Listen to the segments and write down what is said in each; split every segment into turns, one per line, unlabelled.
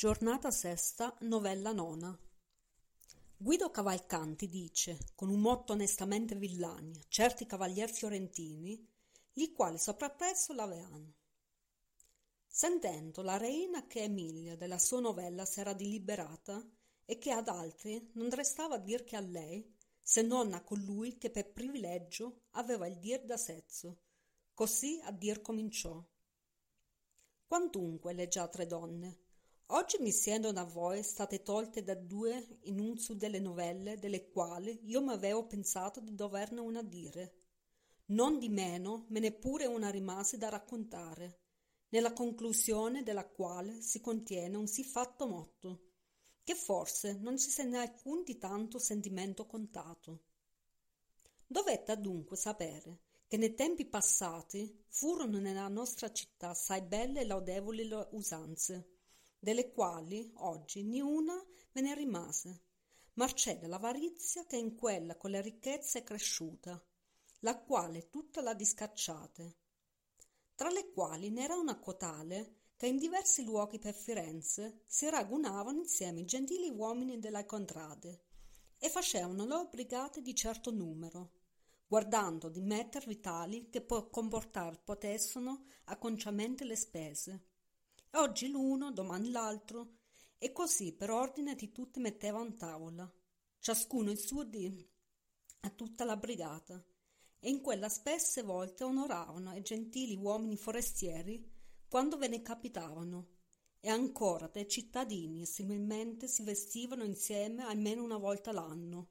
Giornata sesta, novella nona. Guido Cavalcanti dice, con un motto onestamente villani, a certi cavalier fiorentini, li quali soprappresso l'aveano. Sentendo la reina che Emilia della sua novella s'era diliberata e che ad altri non restava dir che a lei, se non a colui che per privilegio aveva il dir da sezzo, così a dir cominciò. Quantunque le già tre donne, Oggi mi siedono a voi state tolte da due in un su delle novelle delle quali io m'avevo pensato di doverne una dire. Non di meno me ne pure una rimase da raccontare, nella conclusione della quale si contiene un sì fatto motto, che forse non ci se n'è alcun di tanto sentimento contato. Dovette adunque sapere che nei tempi passati furono nella nostra città assai belle e laudevoli usanze, delle quali oggi niuna ve ne rimase, marcè dell'avarizia che in quella con le ricchezze è cresciuta, la quale tutta la discacciate, tra le quali n'era una cotale che in diversi luoghi per Firenze si ragunavano insieme i gentili uomini della contrade e facevano loro brigate di certo numero, guardando di mettervi tali che comportar potessero acconciamente le spese Oggi l'uno, domani l'altro, e così per ordine di tutti mettevano tavola, ciascuno il suo dì a tutta la brigata, e in quella spesse volte onoravano i gentili uomini forestieri quando ve ne capitavano, e ancora dei cittadini similmente si vestivano insieme almeno una volta l'anno,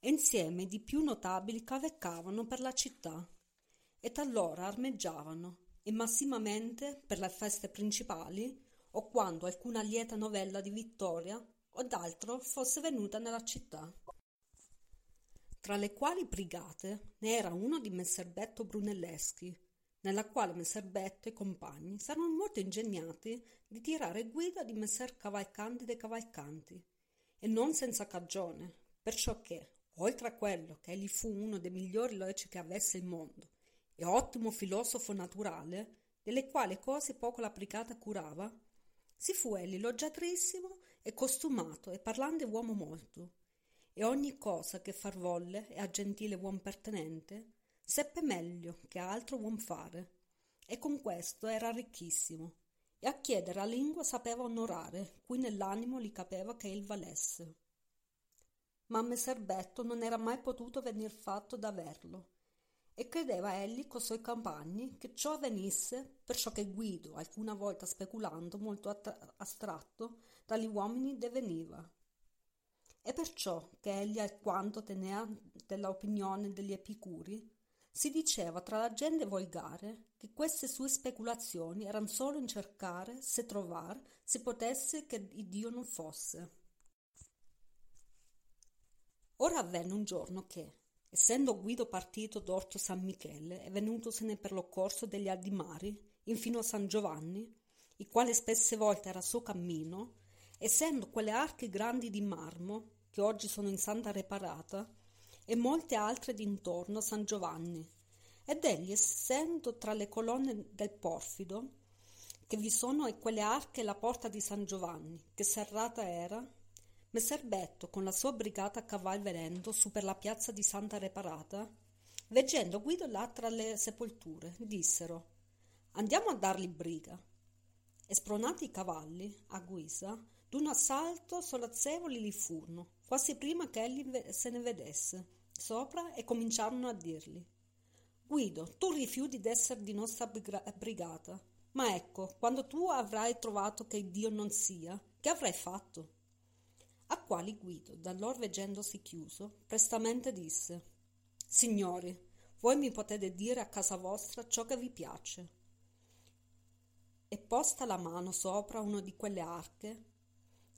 e insieme di più notabili caveccavano per la città, e talora armeggiavano, e massimamente per le feste principali o quando alcuna lieta novella di vittoria o d'altro fosse venuta nella città. Tra le quali brigate ne era uno di Messer Betto Brunelleschi, nella quale Messer Betto e compagni s'erano molto ingegnati di tirare guida di Messer Cavalcanti dei Cavalcanti, e non senza cagione, perciò che, oltre a quello che egli fu uno dei migliori loci che avesse il mondo, e ottimo filosofo naturale, delle quali cose poco l'applicata curava, si fu egli loggiatrissimo e costumato e parlante uomo molto, e ogni cosa che far volle e a gentile uom pertenente, seppe meglio che altro uom fare, e con questo era ricchissimo, e a chiedere a lingua sapeva onorare, cui nell'animo li capeva che il valesse. Ma Messer Betto non era mai potuto venir fatto d'averlo, e credeva egli co suoi compagni che ciò avvenisse perciò che Guido, alcuna volta speculando molto astratto, dagli uomini deveniva. E perciò che egli alquanto tenea della opinione degli epicuri, si diceva tra la gente volgare che queste sue speculazioni erano solo in cercare se trovar si potesse che Dio non fosse. Ora avvenne un giorno che, Essendo Guido partito d'Orto San Michele e venutosene per lo corso degli Aldimari, infino a San Giovanni, il quale spesse volte era suo cammino, essendo quelle arche grandi di marmo, che oggi sono in Santa Reparata, e molte altre d'intorno a San Giovanni, ed egli essendo tra le colonne del Porfido, che vi sono e quelle arche la porta di San Giovanni, che serrata era, Messer Betto, con la sua brigata a caval venendo su per la piazza di Santa Reparata, veggendo Guido là tra le sepolture, dissero Andiamo a dargli briga. E spronati i cavalli, a guisa, d'un assalto solazzevoli li furono, quasi prima che egli se ne vedesse, sopra e cominciarono a dirgli Guido, tu rifiuti d'essere di nostra brigata, ma ecco, quando tu avrai trovato che Dio non sia, che avrai fatto? Quali Guido, da lor veggendosi chiuso, prestamente disse Signori, voi mi potete dire a casa vostra ciò che vi piace. E posta la mano sopra una di quelle arche,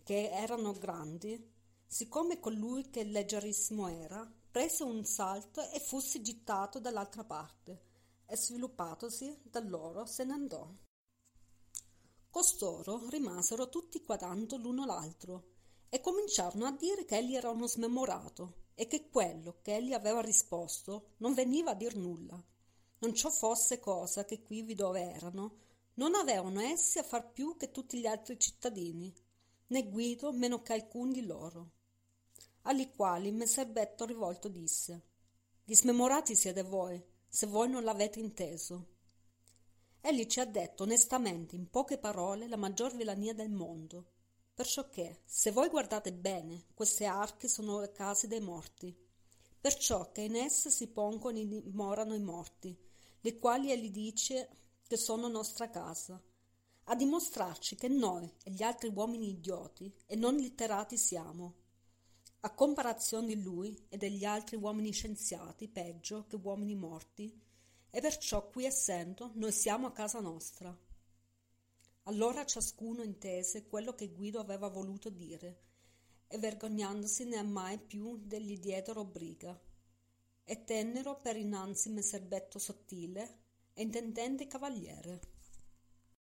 che erano grandi, siccome colui che leggerissimo era, prese un salto e fussi gittato dall'altra parte, e sviluppatosi da loro se ne andò. Costoro rimasero tutti guardando l'uno l'altro, e cominciarono a dire che egli era uno smemorato e che quello che egli aveva risposto non veniva a dir nulla. Non ciò fosse cosa che quivi dove erano, non avevano essi a far più che tutti gli altri cittadini, né Guido meno che alcun di loro. Agli quali messer Betto rivolto disse Dismemorati siete voi, se voi non l'avete inteso. Egli ci ha detto onestamente, in poche parole, la maggior villania del mondo, perciò che, se voi guardate bene, queste arche sono le case dei morti, perciò che in esse si pongono e dimorano i morti, le quali egli dice che sono nostra casa, a dimostrarci che noi e gli altri uomini idioti e non litterati siamo, a comparazione di lui e degli altri uomini scienziati, peggio che uomini morti, e perciò qui essendo noi siamo a casa nostra. Allora ciascuno intese quello che Guido aveva voluto dire, e vergognandosi ne mai più degli diedero briga, e tennero per innanzi messer Betto sottile e intendente cavaliere.